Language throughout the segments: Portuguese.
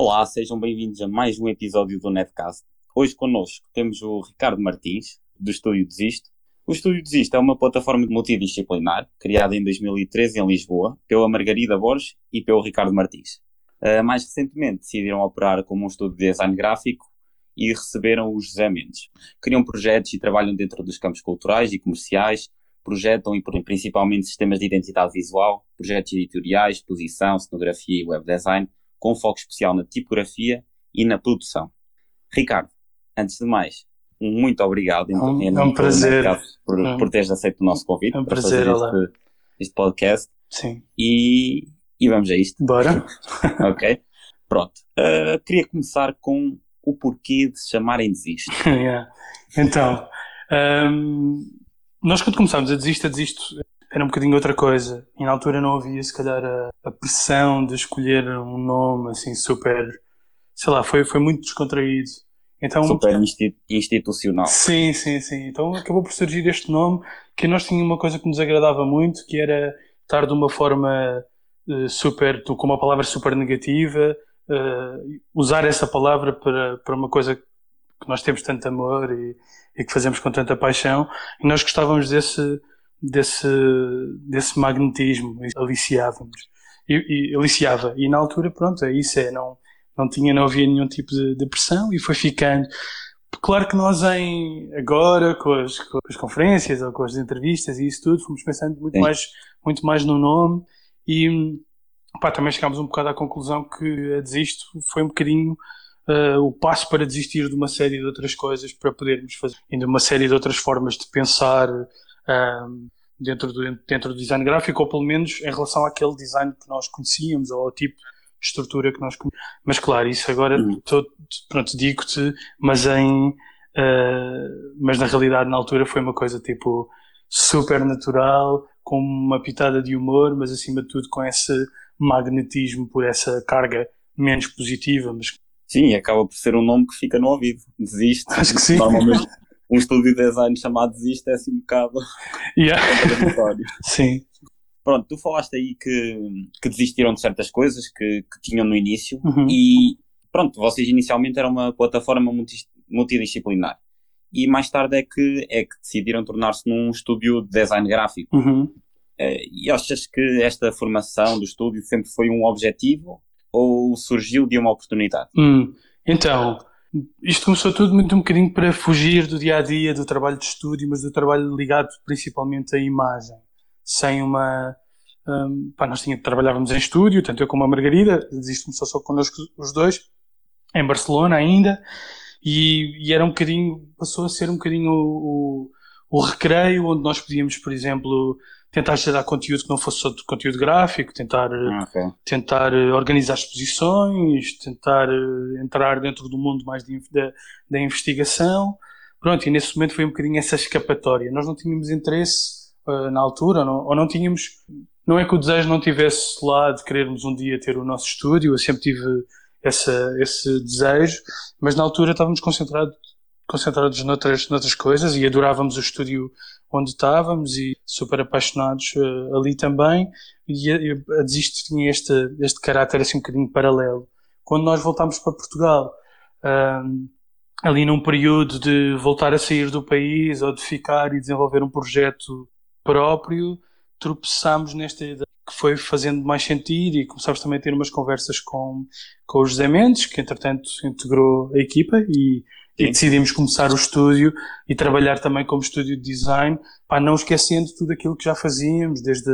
Olá, sejam bem-vindos a mais um episódio do Netcast. Hoje connosco temos o Ricardo Martins, do Estúdio Desisto. O Estúdio Desisto é uma plataforma multidisciplinar, criada em 2013 em Lisboa, pela Margarida Borges e pelo Ricardo Martins. Uh, mais recentemente decidiram operar como um estúdio de design gráfico e receberam os José Mendes. Criam projetos e trabalham dentro dos campos culturais e comerciais, projetam e principalmente sistemas de identidade visual, projetos editoriais, exposição, cenografia e web design, com foco especial na tipografia e na produção. Ricardo, antes de mais, um muito obrigado. É um, é um prazer. Por, é por teres aceito o nosso convite. É um prazer, para fazer este, este, podcast. Sim. E, e vamos a isto. Bora. ok. Pronto. Uh, queria começar com o porquê de se chamarem Desisto. yeah. Então, um, nós quando começámos a Desisto, a Desisto era um bocadinho outra coisa. E na altura não havia, se calhar, a, a pressão de escolher um nome assim super. Sei lá, foi, foi muito descontraído. Então, super institucional. Sim, sim, sim. Então acabou por surgir este nome que nós tínhamos uma coisa que nos agradava muito, que era estar de uma forma uh, super, com uma palavra super negativa, uh, usar essa palavra para, para uma coisa que nós temos tanto amor e, e que fazemos com tanta paixão. E nós gostávamos desse, desse, desse magnetismo, aliciávamos. E, e, aliciava. E na altura, pronto, é isso, é, não, não tinha, não havia nenhum tipo de, de pressão e foi ficando. Claro que nós em, agora, com as, com as, conferências ou com as entrevistas e isso tudo, fomos pensando muito, mais, muito mais no nome e pá, também chegámos um bocado à conclusão que a Desisto foi um bocadinho uh, o passo para desistir de uma série de outras coisas para podermos fazer ainda uma série de outras formas de pensar um, dentro, do, dentro do design gráfico, ou pelo menos em relação àquele design que nós conhecíamos, ou ao tipo de estrutura que nós conhecíamos. Mas claro, isso agora, uhum. tô, pronto, digo-te, mas em. Uh, mas na realidade, na altura, foi uma coisa tipo super natural, com uma pitada de humor, mas acima de tudo com esse magnetismo por essa carga menos positiva. Mas... Sim, acaba por ser um nome que fica no ouvido. Desiste. Acho que sim. Normalmente, um estúdio de design chamado Existe é assim um bocado yeah. Sim. Pronto, tu falaste aí que, que desistiram de certas coisas que, que tinham no início uhum. e pronto, vocês inicialmente eram uma plataforma multidisciplinar e mais tarde é que, é que decidiram tornar-se num estúdio de design gráfico. Uhum. Eh, e achas que esta formação do estúdio sempre foi um objetivo ou surgiu de uma oportunidade? Hum. Então, isto começou tudo muito um bocadinho para fugir do dia a dia, do trabalho de estúdio, mas do trabalho ligado principalmente à imagem. Sem uma. Um, pá, nós trabalhávamos em estúdio, tanto eu como a Margarida, isto começou só connosco os dois, em Barcelona ainda, e, e era um bocadinho, passou a ser um bocadinho o, o, o recreio, onde nós podíamos, por exemplo, tentar gerar conteúdo que não fosse só de conteúdo gráfico, tentar, ah, okay. tentar eh, organizar exposições, tentar eh, entrar dentro do mundo mais de, da, da investigação. Pronto, e nesse momento foi um bocadinho essa escapatória. Nós não tínhamos interesse uh, na altura, ou não, ou não tínhamos. Não é que o desejo não tivesse lá de querermos um dia ter o nosso estúdio, eu sempre tive essa, esse desejo, mas na altura estávamos concentrados concentrados noutras, noutras coisas e adorávamos o estúdio onde estávamos e super apaixonados uh, ali também e a, Desisto tinha este, este caráter assim um bocadinho paralelo. Quando nós voltámos para Portugal, um, ali num período de voltar a sair do país ou de ficar e desenvolver um projeto próprio, tropeçámos nesta ideia que foi fazendo mais sentido e começámos também a ter umas conversas com, com o José Mendes, que entretanto integrou a equipa e e decidimos começar o estúdio e trabalhar também como estúdio de design, pá, não esquecendo tudo aquilo que já fazíamos, desde,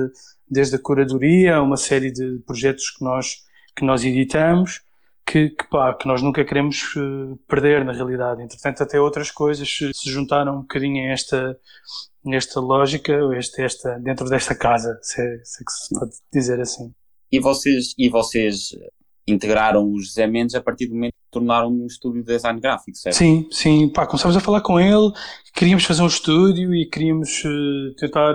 desde a curadoria, uma série de projetos que nós, que nós editamos, que, que, pá, que nós nunca queremos uh, perder na realidade. Entretanto, até outras coisas se juntaram um bocadinho a esta, esta lógica, esta, esta, dentro desta casa, se é, se é que se pode dizer assim. E vocês, e vocês integraram os José Mendes a partir do momento tornaram um estúdio de design gráfico, certo? Sim, sim. Pá, começámos a falar com ele, queríamos fazer um estúdio e queríamos uh, tentar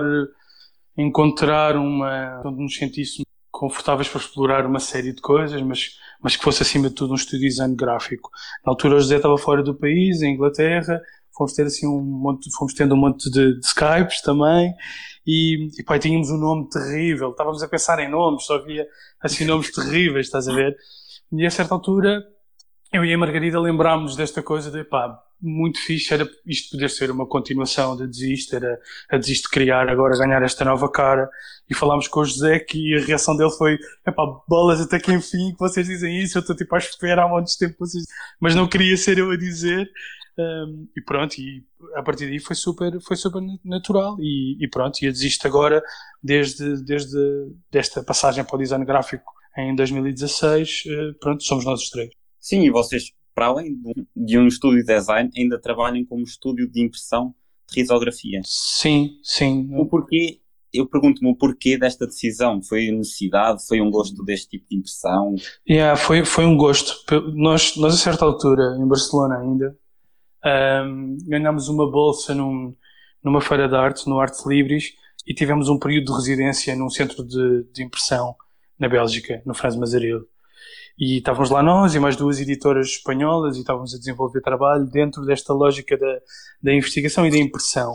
encontrar uma. onde nos sentíssemos confortáveis para explorar uma série de coisas, mas, mas que fosse acima de tudo um estúdio de design gráfico. Na altura o José estava fora do país, em Inglaterra, fomos ter assim um monte, fomos tendo um monte de, de Skypes também e, e pá, tínhamos um nome terrível, estávamos a pensar em nomes, só havia assim nomes terríveis, estás a ver? E a certa altura, eu e a Margarida lembrámos desta coisa de, pá, muito fixe era isto poder ser uma continuação de Desiste, era a Desiste criar, agora ganhar esta nova cara. E falámos com o José que a reação dele foi: epá, bolas, até que enfim que vocês dizem isso, eu estou tipo à espera há muito tempo, vocês... mas não queria ser eu a dizer. Um, e pronto, e a partir daí foi super, foi super natural. E, e pronto, e a Desiste agora, desde, desde desta passagem para o design gráfico em 2016, eh, pronto, somos nós os três. Sim, e vocês para além de um estúdio de design, ainda trabalham como estúdio de impressão de risografia. Sim, sim. O porquê, eu pergunto-me o porquê desta decisão. Foi necessidade? Foi um gosto deste tipo de impressão? Yeah, foi, foi um gosto. Nós, nós, a certa altura, em Barcelona ainda, um, ganhámos uma bolsa num, numa feira de arte, no Artes Libres, e tivemos um período de residência num centro de, de impressão na Bélgica, no Franz Mazaril. E estávamos lá nós e mais duas editoras espanholas e estávamos a desenvolver trabalho dentro desta lógica da, da investigação e da impressão.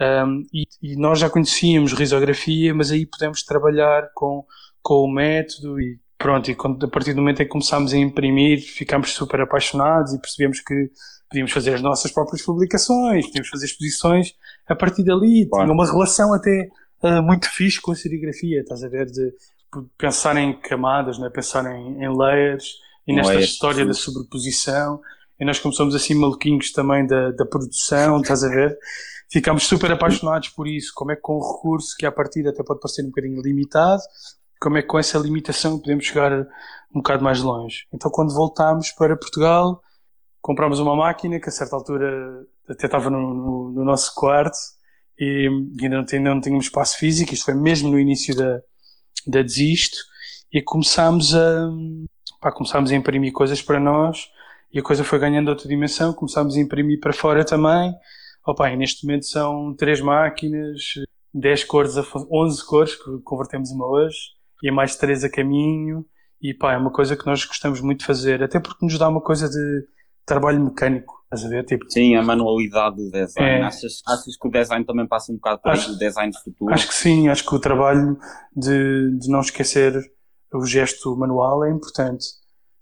Um, e, e, nós já conhecíamos risografia, mas aí pudemos trabalhar com, com o método e pronto, e quando, a partir do momento em que começámos a imprimir, ficámos super apaixonados e percebemos que podíamos fazer as nossas próprias publicações, podíamos fazer exposições a partir dali. Claro. Tinha uma relação até uh, muito fixe com a serigrafia, estás a ver? De, pensar em camadas, né? pensar em, em layers e nesta layers, história sim. da sobreposição. E nós, como somos assim maluquinhos também da, da produção, estás a ver? Ficámos super apaixonados por isso. Como é que com um recurso que à partida até pode parecer um bocadinho limitado, como é que com essa limitação podemos chegar um bocado mais longe. Então, quando voltámos para Portugal, comprámos uma máquina que a certa altura até estava no, no, no nosso quarto e ainda não, ainda não tínhamos espaço físico. Isto foi mesmo no início da, da Desisto e começámos a, pá, começámos a imprimir coisas para nós e a coisa foi ganhando outra dimensão, começámos a imprimir para fora também. Opa, e neste momento são três máquinas, 10 cores, 11 cores que convertemos uma hoje e mais três a caminho. E pá, é uma coisa que nós gostamos muito de fazer, até porque nos dá uma coisa de trabalho mecânico. Estás a ver? Tipo, sim, a manualidade do design. É, achas, achas que o design também passa um bocado para o design futuro? Acho que sim, acho que o trabalho de, de não esquecer o gesto manual é importante.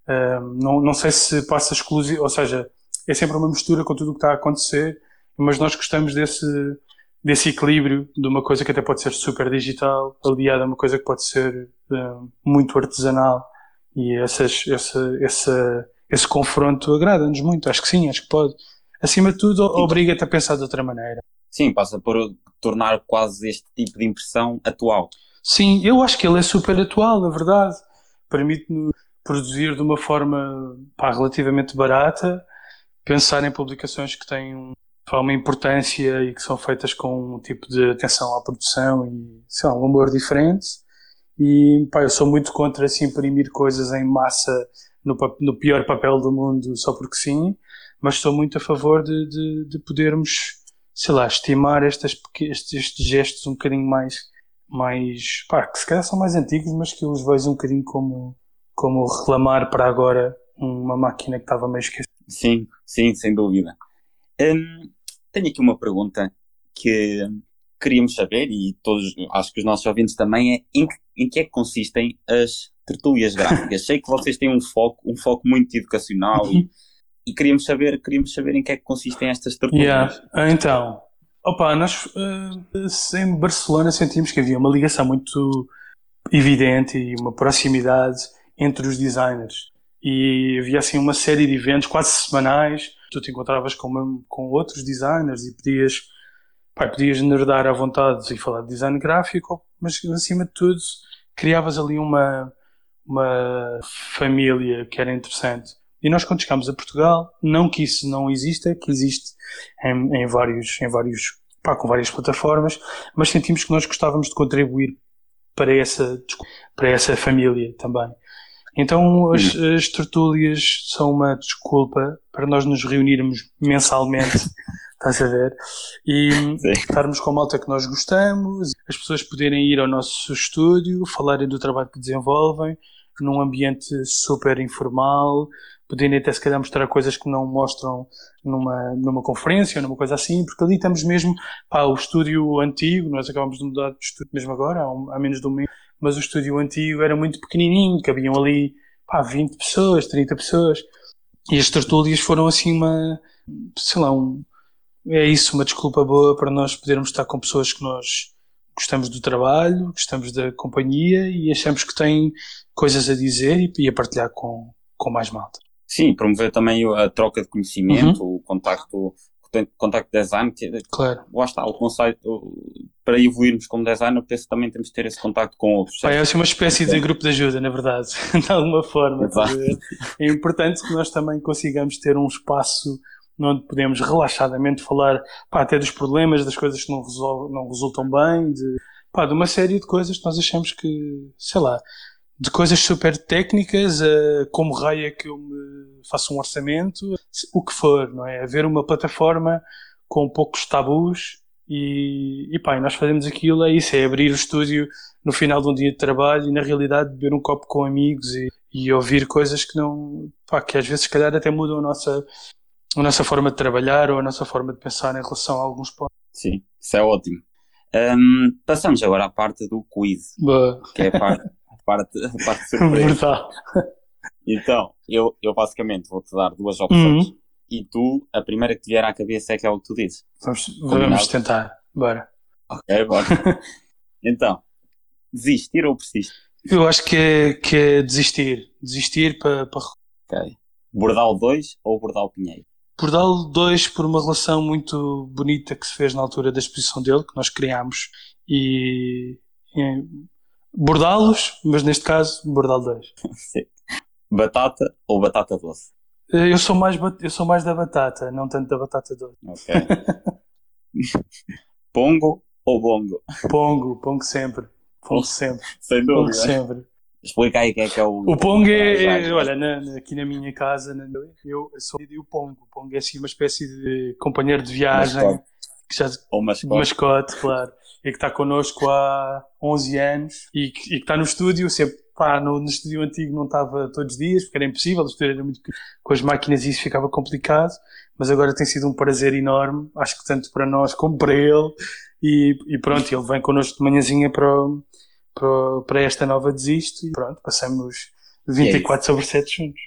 Um, não, não sei se passa exclusivo, ou seja, é sempre uma mistura com tudo o que está a acontecer, mas nós gostamos desse, desse equilíbrio de uma coisa que até pode ser super digital, aliada a uma coisa que pode ser um, muito artesanal. E essas, essa, essa esse confronto agrada-nos muito, acho que sim, acho que pode. Acima de tudo, obriga-te a pensar de outra maneira. Sim, passa por tornar quase este tipo de impressão atual. Sim, eu acho que ele é super atual, na verdade. Permite-nos produzir de uma forma pá, relativamente barata, pensar em publicações que têm uma importância e que são feitas com um tipo de atenção à produção e sei lá, um amor diferente. E pá, eu sou muito contra assim, imprimir coisas em massa no, no pior papel do mundo só porque sim, mas estou muito a favor de, de, de podermos, sei lá, estimar estas, estes, estes gestos um bocadinho mais, mais, pá, que se calhar são mais antigos, mas que eu os vejo um bocadinho como, como reclamar para agora uma máquina que estava meio esquecida. Sim, sim, sem dúvida. Hum, tenho aqui uma pergunta que queríamos saber, e todos, acho que os nossos ouvintes também, é em, em que é que consistem as tertúlias gráficas. Sei que vocês têm um foco, um foco muito educacional e, e queríamos saber, queríamos saber em que é que consistem estas tertúlias. Yeah. Então, opa, nós uh, em Barcelona sentimos que havia uma ligação muito evidente e uma proximidade entre os designers. E havia assim uma série de eventos quase semanais. Tu te encontravas com, com outros designers e podias, pá, podias nerdar à vontade e falar de design gráfico, mas acima de tudo criavas ali uma, uma família que era interessante. E nós quando chegámos a Portugal, não que isso não exista, que existe em, em vários, em vários, pá, com várias plataformas, mas sentimos que nós gostávamos de contribuir para essa, para essa família também. Então as, hum. as tertúlias são uma desculpa para nós nos reunirmos mensalmente, estás a ver? E Sim. estarmos com a malta que nós gostamos, as pessoas poderem ir ao nosso estúdio, falarem do trabalho que desenvolvem, num ambiente super informal, podendo até se calhar mostrar coisas que não mostram numa, numa conferência ou numa coisa assim, porque ali estamos mesmo, pá, o estúdio antigo, nós acabamos de mudar de estúdio mesmo agora, há, um, há menos de um mês, mas o estúdio antigo era muito pequenininho, cabiam ali pá, 20 pessoas, 30 pessoas. E as tertúlias foram assim uma, sei lá, um, é isso, uma desculpa boa para nós podermos estar com pessoas que nós gostamos do trabalho, gostamos da companhia e achamos que têm coisas a dizer e, e a partilhar com, com mais malta. Sim, promover também a troca de conhecimento, uhum. o contacto, contacto design, que, claro. lá está, o conceito, para evoluirmos como designer, penso que também temos de ter esse contacto com outros. é uma espécie de grupo de ajuda, na verdade, de alguma forma. É importante que nós também consigamos ter um espaço onde podemos relaxadamente falar pá, até dos problemas, das coisas que não, resolve, não resultam bem, de, pá, de uma série de coisas que nós achamos que, sei lá, de coisas super técnicas, uh, como raio é que eu me faço um orçamento, o que for, não é? Haver uma plataforma com poucos tabus e, e pá, nós fazemos aquilo, é isso, é abrir o estúdio no final de um dia de trabalho e na realidade beber um copo com amigos e, e ouvir coisas que não, pá, que às vezes se calhar até mudam a nossa, a nossa forma de trabalhar ou a nossa forma de pensar em relação a alguns pontos. Sim, isso é ótimo. Um, passamos agora à parte do quiz, Boa. que é a parte, a parte, a parte surpresa. Então, eu, eu basicamente vou-te dar duas opções Uhum. e tu, a primeira que te vier à cabeça é aquela que tu dizes. Vamos, Combinado. vamos tentar. Bora. Ok, bora. então, desistir ou persistir? Eu acho que é, que é desistir. Desistir para, para Ok. Bordal 2 ou Bordal Pinheiro? Bordal 2 por uma relação muito bonita que se fez na altura da exposição dele, que nós criámos, e, e bordá-los, mas neste caso, Bordal 2. Sim. Batata ou batata doce? Eu sou, mais, eu sou mais da batata, não tanto da batata doce. Ok. Pongo ou bongo? Pongo, pongo sempre. Pongo sempre. Sem Pongo dúvida. sempre. Explica aí o que é que é o. O Pong é, é- olha, na- na- aqui na minha casa, na- eu sou o Pong. O Pong é assim uma espécie de companheiro de viagem, Mascote. que já, Ou mascote. mascote, claro, e que está connosco há 11 anos e que, e que está no estúdio, sempre, pá, no, no estúdio antigo não estava todos os dias, porque era impossível, o estúdio era muito, com as máquinas e isso ficava complicado, mas agora tem sido um prazer enorme, acho que tanto para nós como para ele, e, e pronto, ele vem connosco de manhãzinha para, para, para esta nova Desisto e pronto, passamos 24 sobre 7 juntos.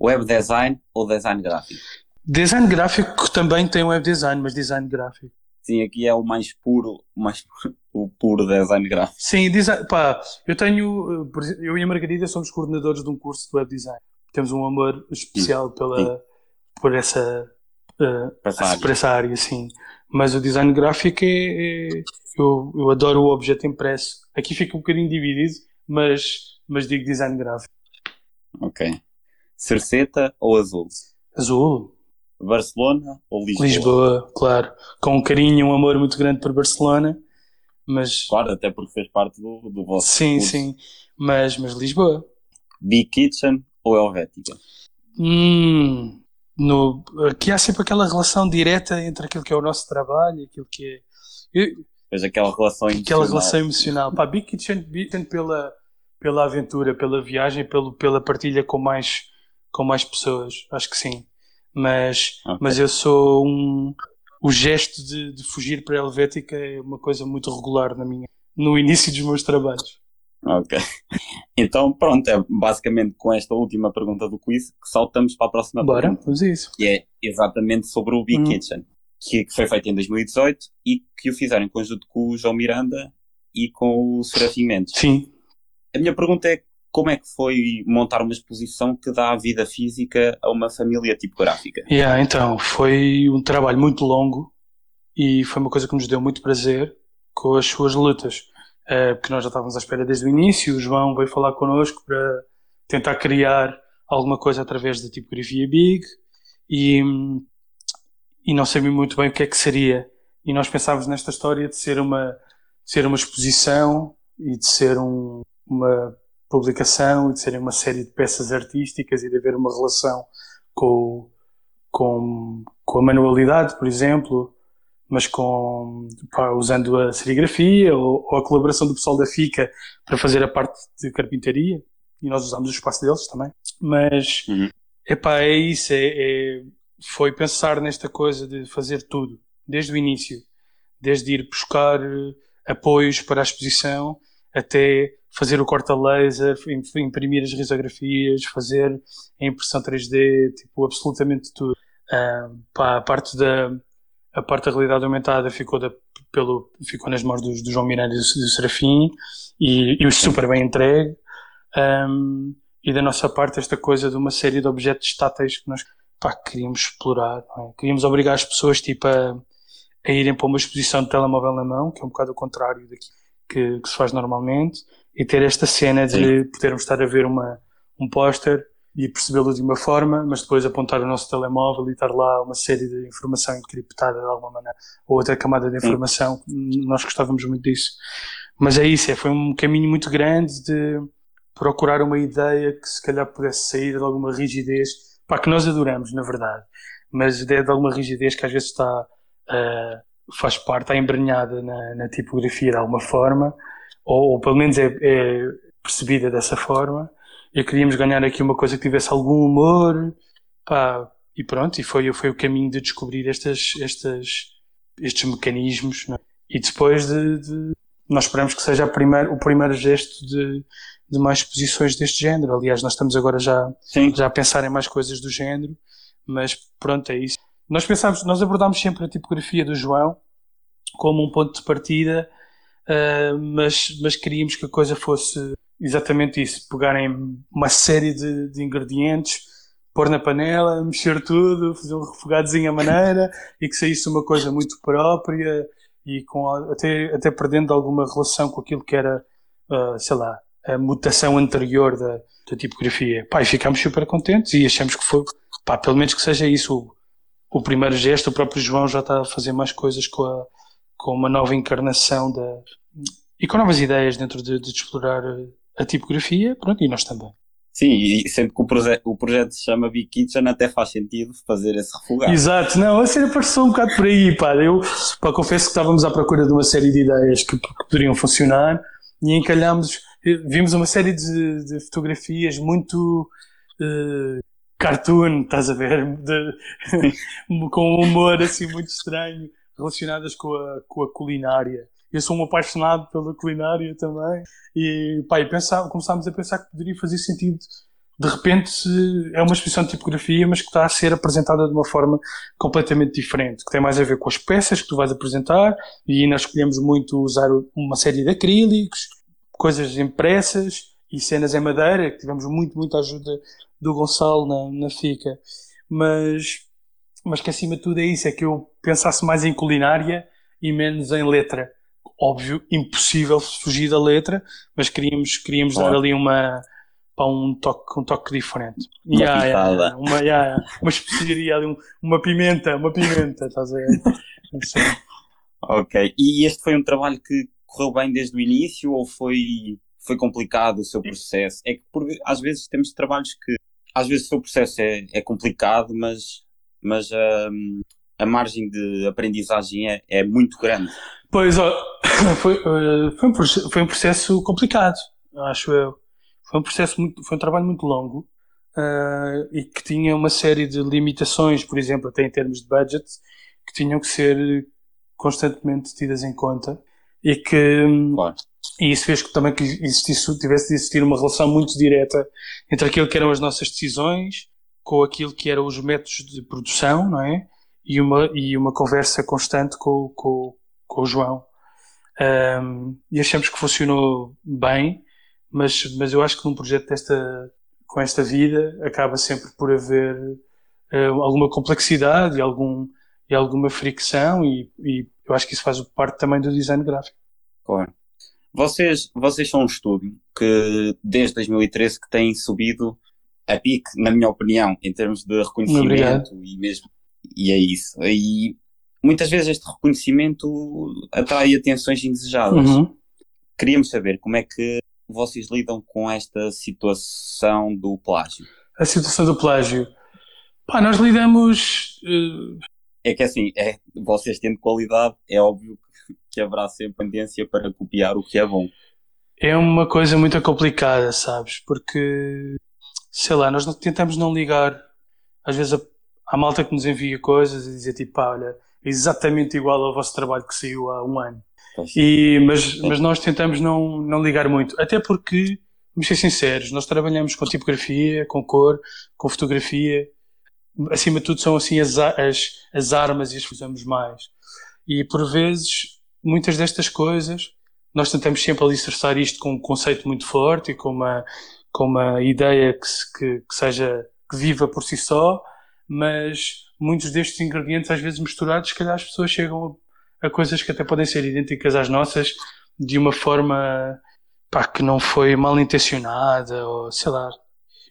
Web design ou design gráfico? Design gráfico também tem web design, mas design gráfico. Sim, aqui é o mais puro, o mais puro, o puro design gráfico. Sim, design, pá, eu tenho, eh, eu e a Margarida somos coordenadores de um curso de web design. Temos um amor especial pela, por essa, Para essa área. por essa área, sim. Mas o design gráfico é, é- eu, eu adoro o objeto impresso. Aqui fica um bocadinho dividido, mas, mas digo design gráfico. Ok. Cerceta ou azul? Azul, Barcelona ou Lisboa? Lisboa, claro. Com um carinho e um amor muito grande por Barcelona, mas Claro, até porque fez parte do, do vosso sim, curso. sim. Mas, mas Lisboa. Big Kitchen ou Helvética? Hum, no, aqui há sempre aquela relação direta entre aquilo que é o nosso trabalho e aquilo que é. eu- Fez aquela relação aquela emocional. relação emocional. Pá, Big Kitchen, Big Kitchen pela, pela aventura, pela viagem, pelo, pela partilha com mais, com mais pessoas. Acho que sim. Mas, Ok. mas eu sou um. O gesto de, de fugir para a Helvética é uma coisa muito regular na minha, no início dos meus trabalhos. Ok. Então, pronto, é basicamente com esta última pergunta do quiz que saltamos para a próxima Bora, pergunta, vamos a isso. que é exatamente sobre o Big Hum. Kitchen, que, que foi feito em 2018 e que o fizeram em conjunto com o João Miranda e com o Serafim Mendes. Sim. A minha pergunta é como é que foi montar uma exposição que dá vida física a uma família tipográfica? Yeah, então, foi um trabalho muito longo e foi uma coisa que nos deu muito prazer com as suas lutas. Eh, porque nós já estávamos à espera desde o início, o João veio falar connosco para tentar criar alguma coisa através da tipografia Big e, e não sabia muito bem o que é que seria. E nós pensávamos nesta história de ser uma, de ser uma exposição e de ser um- uma publicação e de serem uma série de peças artísticas e de haver uma relação com, com, com a manualidade, por exemplo, mas com, pá, usando a serigrafia ou, ou a colaboração do pessoal da FICA para fazer a parte de carpintaria e nós usámos o espaço deles também. Mas, Uhum. epá, é isso, é, é- foi pensar nesta coisa de fazer tudo, desde o início, desde ir buscar eh, apoios para a exposição até fazer o corta laser, imprimir as risografias, fazer a impressão 3D, tipo, absolutamente tudo. Uh, pá, a parte da a parte da realidade aumentada ficou, da, pelo, ficou nas mãos do, do João Miranda e do, do Serafim e, e super bem entregue. Um, e da nossa parte, esta coisa de uma série de objetos estáteis que nós pá, queríamos explorar. É? Queríamos obrigar as pessoas tipo, a, a irem para uma exposição de telemóvel na mão, que é um bocado o contrário daqui que, que se faz normalmente, e ter esta cena de Sim. podermos estar a ver uma, um póster e percebê-lo de uma forma, mas depois apontar o nosso telemóvel e estar lá uma série de informação encriptada de alguma maneira, ou outra camada de informação. Nós gostávamos muito disso. Mas é isso, é, foi um caminho muito grande de procurar uma ideia que se calhar pudesse sair de alguma rigidez, pá, que nós adoramos, na verdade, mas de, de alguma rigidez que às vezes está, uh, faz parte, está embrenhada na, na, tipografia de alguma forma, ou, ou pelo menos é, é percebida dessa forma e queríamos ganhar aqui uma coisa que tivesse algum humor, pá, e pronto, e foi, foi o caminho de descobrir estas, estas, estes mecanismos, é? e depois de, de, nós esperamos que seja primeira, o primeiro gesto de, de mais exposições deste género. Aliás, nós estamos agora já, já a pensar em mais coisas do género, mas pronto, é isso. Nós pensámos, nós abordámos sempre a tipografia do João como um ponto de partida, uh, mas, mas queríamos que a coisa fosse exatamente isso, pegarem uma série de, de ingredientes, pôr na panela, mexer tudo, fazer um refogadozinho à maneira e que saísse uma coisa muito própria e com até, até perdendo alguma relação com aquilo que era, uh, sei lá, a mutação anterior da, da tipografia. Pá, e ficámos super contentes e achamos que foi, pá, pelo menos que seja isso o, o primeiro gesto. O próprio João já está a fazer mais coisas com, a, com uma nova encarnação da, e com novas ideias dentro de, de explorar a tipografia, pronto, e nós também. Sim, e sempre que o, proje o projeto se chama Big Kitchen, até faz sentido fazer esse refogado. Exato, não, a cena passou um bocado por aí, pá. Eu pá, confesso que estávamos à procura de uma série de ideias que, que poderiam funcionar e encalhámos, vimos uma série de, de fotografias muito uh, cartoon, estás a ver? De, com um humor assim muito estranho, relacionadas com a, com a culinária eu sou um apaixonado pela culinária também, e, pá, e pensava, começámos a pensar que poderia fazer sentido. De repente é uma exposição de tipografia, mas que está a ser apresentada de uma forma completamente diferente, que tem mais a ver com as peças que tu vais apresentar, e nós escolhemos muito usar uma série de acrílicos, coisas impressas e cenas em madeira, que tivemos muito, muita ajuda do Gonçalo na, na FICA. Mas, mas que acima de tudo é isso, é que eu pensasse mais em culinária e menos em letra óbvio, impossível fugir da letra, mas queríamos, queríamos dar ali uma para um toque, um toque diferente. Uma yeah, yeah, uma, yeah, uma especiaria ali, uma pimenta, uma pimenta, estás a ver? Assim. Ok. E este foi um trabalho que correu bem desde o início ou foi, foi complicado o seu processo? É que por, às vezes temos trabalhos que às vezes o seu processo é, é complicado, mas, mas um, a margem de aprendizagem é, é muito grande. Pois, ó, foi, eh, foi, um, foi um processo complicado, acho eu. Foi um processo muito, foi um trabalho muito longo uh, e que tinha uma série de limitações, por exemplo, até em termos de budget, que tinham que ser constantemente tidas em conta e que claro. e isso fez que também que existisse, tivesse de existir uma relação muito direta entre aquilo que eram as nossas decisões com aquilo que eram os métodos de produção, não é? E uma, e uma conversa constante com, com, com o João. Um, e achamos que funcionou bem, mas, mas eu acho que num projeto desta, com esta vida acaba sempre por haver uh, alguma complexidade e, algum, e alguma fricção e, e, eu acho que isso faz parte também do design gráfico. Claro. Vocês, vocês são um estúdio que desde 2013 que tem subido a pique, na minha opinião, em termos de reconhecimento Obrigado. e mesmo e é isso. E muitas vezes este reconhecimento atrai atenções indesejadas. Uhum. Queríamos saber como é que vocês lidam com esta situação do plágio. A situação do plágio. Pá, nós lidamos. Uh... É que assim, é, vocês tendo qualidade, é óbvio que, que haverá sempre tendência para copiar o que é bom. É uma coisa muito complicada, sabes? Porque, sei lá, nós tentamos não ligar, às vezes, a, a malta que nos envia coisas e dizer tipo, pá, olha, exatamente igual ao vosso trabalho que saiu há um ano. E, mas, mas nós tentamos não, não ligar muito. Até porque, vamos ser sinceros, nós trabalhamos com tipografia, com cor, com fotografia. Acima de tudo, são assim as, as, as armas e as que usamos mais. E por vezes, muitas destas coisas, nós tentamos sempre alicerçar isto com um conceito muito forte e com uma, com uma ideia que, que, que seja que viva por si só, mas muitos destes ingredientes, às vezes misturados, se calhar as pessoas chegam a, a coisas que até podem ser idênticas às nossas de uma forma pá, que não foi mal intencionada, ou sei lá. Sim,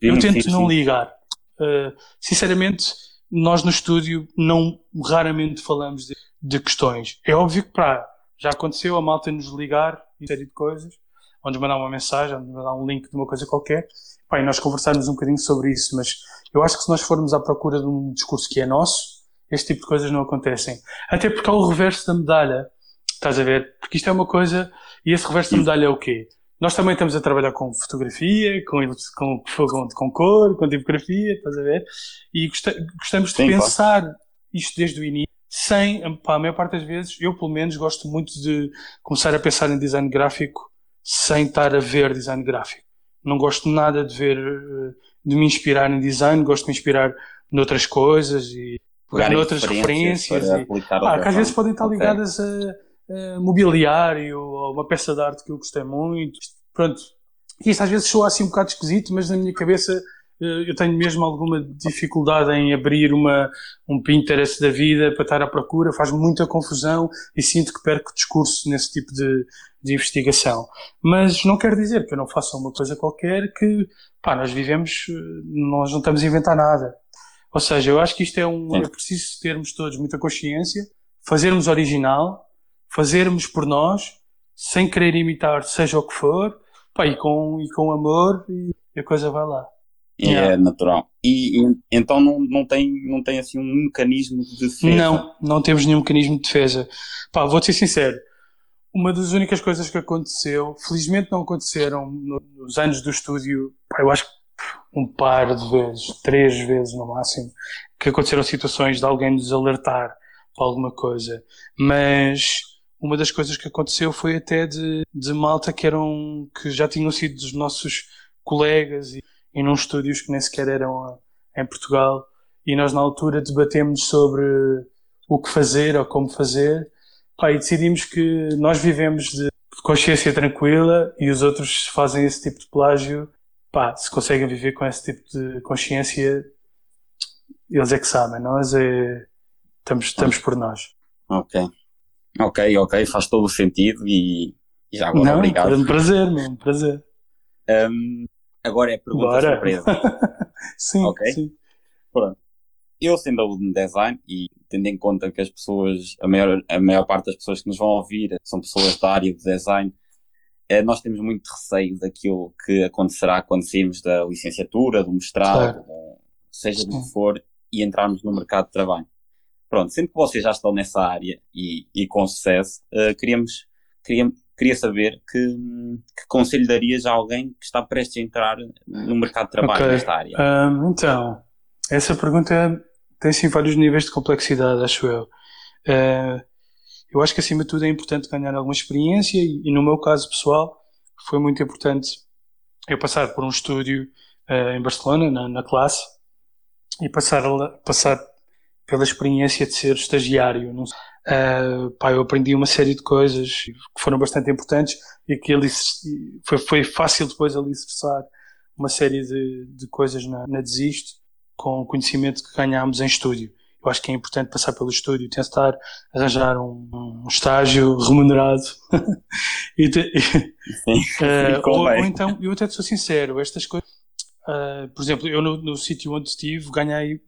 Eu tento sim, não sim. ligar. Uh, sinceramente, nós no estúdio não raramente falamos de, de questões. É óbvio que pá, já aconteceu a malta nos ligar e série de coisas, ou nos mandar uma mensagem, ou nos mandar um link de uma coisa qualquer, pá, e nós conversarmos um bocadinho sobre isso, mas eu acho que se nós formos à procura de um discurso que é nosso, este tipo de coisas não acontecem. Até porque há o reverso da medalha, estás a ver? Porque isto é uma coisa, e esse reverso da medalha é o quê? Nós também estamos a trabalhar com fotografia, com, com, com, com cor, com tipografia, estás a ver? E gostamos de Sim, pensar pode. isto desde o início, sem, pá, a maior parte das vezes, eu pelo menos gosto muito de começar a pensar em design gráfico sem estar a ver design gráfico. Não gosto nada de ver, eh, de me inspirar em design, gosto de me inspirar noutras coisas e pegar noutras referências. E, pá, que às vezes podem estar ligadas okay. a, a, mobiliário ou uma peça de arte que eu gostei muito. Pronto. Isto às vezes soa assim um bocado esquisito, mas na minha cabeça eu tenho mesmo alguma dificuldade em abrir uma, um Pinterest da vida para estar à procura, faz muita confusão e sinto que perco discurso nesse tipo de, de investigação. Mas não quer dizer que eu não faça uma coisa qualquer que, pá, nós vivemos, eh, nós não estamos a inventar nada. Ou seja, eu acho que isto é um, é preciso termos todos muita consciência, fazermos original, fazermos por nós, sem querer imitar seja o que for, pá, e com, e com amor e a coisa vai lá. É yeah. natural. E, e, então não, não, tem, não tem assim um mecanismo de defesa? Não, não temos nenhum mecanismo de defesa. Pá, vou-te ser sincero. Uma das únicas coisas que aconteceu, felizmente não aconteceram nos anos do estúdio, pá, eu acho que um par de vezes, três vezes no máximo, que aconteceram situações de alguém nos alertar para alguma coisa. Mas uma das coisas que aconteceu foi até de, de malta que eram, que já tinham sido dos nossos colegas e e num estúdios que nem sequer eram em Portugal. E nós, na altura, debatemos sobre o que fazer ou como fazer. Pá, e decidimos que nós vivemos de consciência tranquila e os outros fazem esse tipo de plágio. Pá, se conseguem viver com esse tipo de consciência, eles é que sabem. Nós é. Estamos, estamos por nós. Ok. Ok, ok, faz todo o sentido e, e já agora Não, obrigado. É um prazer, mesmo, prazer. Um, Agora é pergunta Bora. surpresa. sim, okay? sim. Pronto. Eu sendo aluno de design e tendo em conta que as pessoas, a maior, a maior parte das pessoas que nos vão ouvir são pessoas da área de design, eh, nós temos muito receio daquilo que acontecerá quando sairmos da licenciatura, do mestrado, claro. seja do que for, e entrarmos no mercado de trabalho. Pronto, sendo que vocês já estão nessa área e, e com sucesso, uh, queríamos, queríamos, queria saber que, que conselho darias a alguém que está prestes a entrar no mercado de trabalho okay. nesta área? Um, então, essa pergunta tem sim vários níveis de complexidade, acho eu. Uh, eu acho que acima de tudo é importante ganhar alguma experiência e, e no meu caso pessoal foi muito importante eu passar por um estúdio uh, em Barcelona, na, na classe, e passar, passar pela experiência de ser estagiário. Não, uh, pá, eu aprendi uma série de coisas que foram bastante importantes e que ali foi, foi fácil depois alicerçar uma série de, de coisas na, na Desisto com o conhecimento que ganhámos em estúdio. Eu acho que é importante passar pelo estúdio, tentar arranjar um, um estágio remunerado. e te, uh, ou, ou, então, eu até sou sincero, estas coisas. Uh, por exemplo, eu no, no sítio onde estive ganhei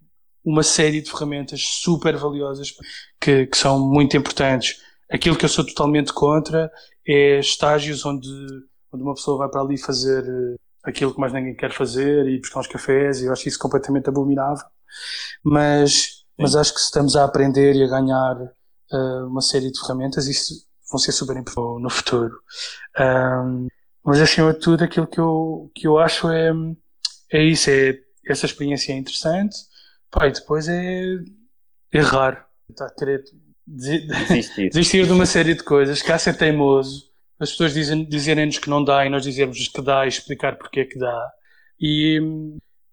uma série de ferramentas super valiosas que, que são muito importantes. Aquilo que eu sou totalmente contra é estágios onde, onde uma pessoa vai para ali fazer eh, aquilo que mais ninguém quer fazer e buscar uns cafés, e eu acho isso completamente abominável. Mas, mas acho que estamos a aprender e a ganhar uh, uma série de ferramentas, isso vão ser super importantes no futuro. Um, mas acima de tudo, aquilo que eu, que eu acho é, é isso, é essa experiência é interessante, Pá, e depois é errar. Tá a querer desistir. desistir de uma série de coisas, há ser teimoso, as pessoas dizerem-nos que não dá e nós dizermos que dá e explicar porque é que dá. E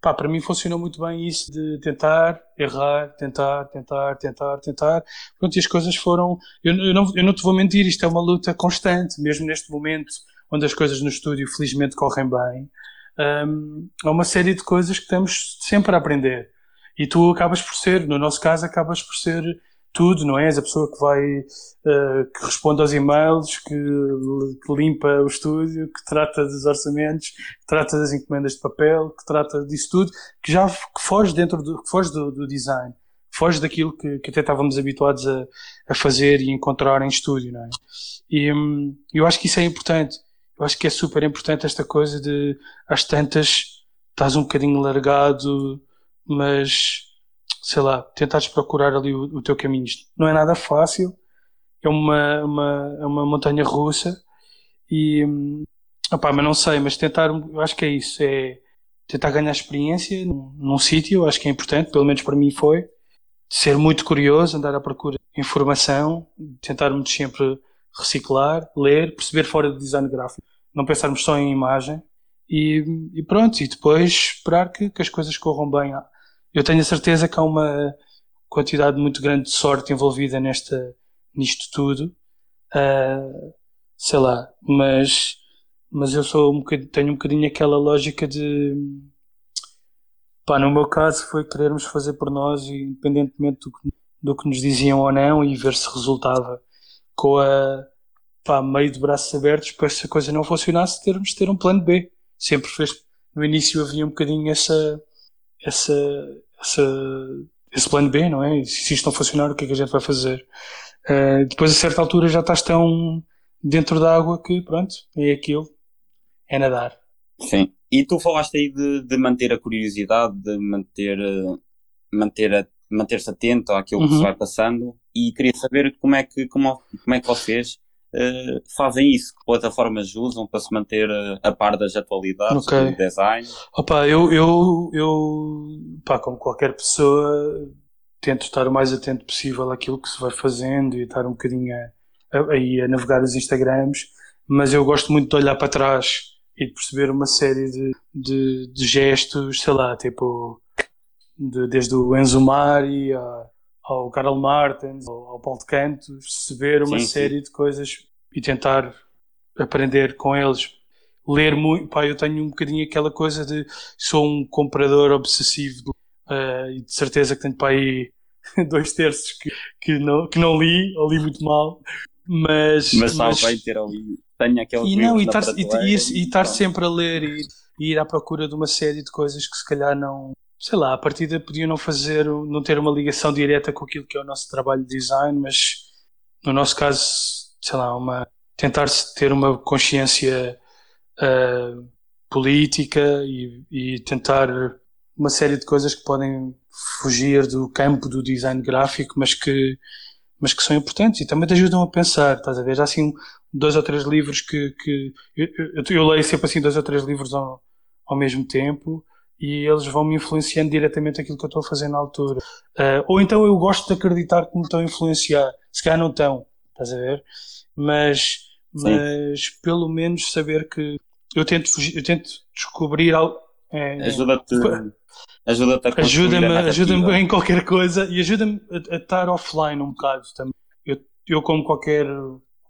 pá, para mim funcionou muito bem isso de tentar, errar, tentar, tentar, tentar, tentar. Pronto, e as coisas foram. Eu, eu, não, eu não te vou mentir, isto é uma luta constante, mesmo neste momento onde as coisas no estúdio felizmente correm bem. Um, há uma série de coisas que temos sempre a aprender. E tu acabas por ser, no nosso caso, acabas por ser tudo, não é? És a pessoa que vai, uh, que responde aos e-mails, que, que, limpa o estúdio, que trata dos orçamentos, que trata das encomendas de papel, que trata disso tudo, que já que foge dentro do, que foge do, do design, foge daquilo que, que até estávamos habituados a, a, fazer e encontrar em estúdio, não é? E um, eu acho que isso é importante. Eu acho que é super importante esta coisa de, às tantas, estás um bocadinho largado, mas sei lá, tentares procurar ali o, o teu caminho. Não é nada fácil, é uma, uma, é uma montanha russa e opá, mas não sei, mas tentar, eu acho que é isso, é tentar ganhar experiência num, num sítio, acho que é importante, pelo menos para mim foi, ser muito curioso, andar à procura de informação, tentarmos sempre reciclar, ler, perceber fora do design gráfico, não pensarmos só em imagem e, e pronto, e depois esperar que, que as coisas corram bem eu tenho a certeza que há uma quantidade muito grande de sorte envolvida nesta, nisto tudo. Uh, sei lá, mas, mas eu sou um tenho um bocadinho aquela lógica de pá, no meu caso foi querermos fazer por nós, independentemente do que, do que nos diziam ou não, e ver se resultava com a pá, meio de braços abertos para se a coisa não funcionasse, termos de ter um plano B. Sempre fez, no início havia um bocadinho essa essa, essa, esse plano B, não é? Se isto não funcionar, o que é que a gente vai fazer? Uh, depois, a certa altura, já estás tão dentro da água que, pronto, é aquilo, é nadar. Sim. E tu falaste aí de, de manter a curiosidade, de manter, manter manter-se atento àquilo uhum. que se uhum. vai passando e queria saber como é que, como, como é que vocês uh, fazem isso? Que plataformas usam para se manter uh, a par das atualidades okay. do design? Opa, eu, eu, eu pá, como qualquer pessoa, tento estar o mais atento possível àquilo que se vai fazendo e estar um bocadinho a, a, a navegar os Instagrams, mas eu gosto muito de olhar para trás e de perceber uma série de, de, de gestos, sei lá, tipo, de, desde o Enzo Mari a ao Karl Martens, ao, ao Paulo de Cantos, perceber uma sim, série sim. de coisas e tentar aprender com eles. Ler muito, pá, eu tenho um bocadinho aquela coisa de sou um comprador obsessivo uh, e de certeza que tenho para aí dois terços que, que, não, que não li, ou li muito mal, mas. Mas sabe bem ter ali. Tenho aquele e não, e estar, e, e, e, estar sempre a ler e, e ir à procura de uma série de coisas que se calhar não, sei lá, a partida podiam não fazer, não ter uma ligação direta com aquilo que é o nosso trabalho de design, mas no nosso caso, sei lá, uma, tentar ter uma consciência uh, política e, e, tentar uma série de coisas que podem fugir do campo do design gráfico, mas que, mas que são importantes e também te ajudam a pensar, estás a ver? Já assim dois ou três livros que, que eu, eu, eu leio sempre assim dois ou três livros ao, ao mesmo tempo e eles vão me influenciando diretamente aquilo que eu estou a fazer na altura. Uh, ou então eu gosto de acreditar que me estão a influenciar. Se calhar não estão, estás a ver? Mas, mas pelo menos saber que eu tento, eu tento descobrir algo. É, ajuda-te ajuda-te a ajuda-me ajuda-me em qualquer coisa e ajuda-me a, a, estar offline um bocado também. Eu, eu como qualquer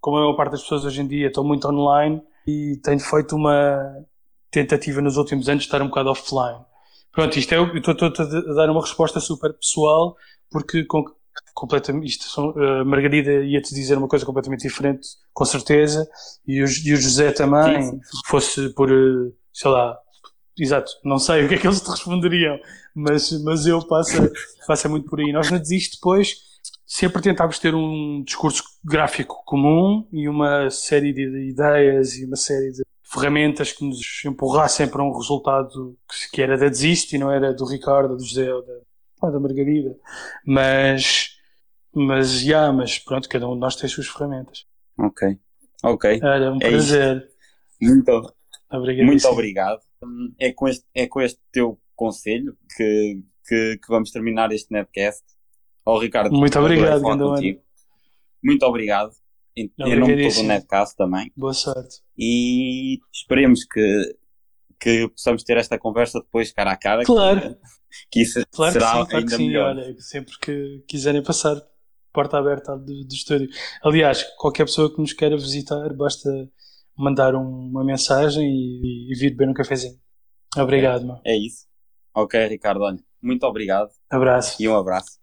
como a maior parte das pessoas hoje em dia estou muito online e tenho feito uma tentativa nos últimos anos de estar um bocado offline. Pronto, isto é, eu estou a dar uma resposta super pessoal, porque com, completamente, isto são, uh, Margarida ia-te dizer uma coisa completamente diferente, com certeza, e o, e o José também, sim, sim. fosse por, uh, sei lá, exato, não sei o que é que eles te responderiam, mas, mas eu passo, passo muito por aí. Nós na Desiste depois sempre tentámos ter um discurso gráfico comum e uma série de ideias e uma série de ferramentas que nos empurrassem para um resultado que era da Desiste e não era do Ricardo, do José ou da, da Margarida. Mas, mas, já, yeah, mas pronto, cada um de nós tem as suas ferramentas. Ok, ok. Era um é prazer. Muito, muito obrigado. É com, este, é com este teu conselho que, que, que vamos terminar este netcast. Ó oh, Ricardo, muito obrigado, muito obrigado. Em, em nome de todo o Netcast também. Boa sorte. E esperemos que, que possamos ter esta conversa depois cara a cara. Claro. Que, que isso claro será que sim, claro ainda sim. melhor. Olha, sempre que quiserem passar, porta aberta do, do estúdio. Aliás, qualquer pessoa que nos queira visitar, basta mandar um, uma mensagem e, e, vir beber um cafezinho. Obrigado, é, mano. É isso. Ok, Ricardo, olha, muito obrigado. Abraço. E um abraço.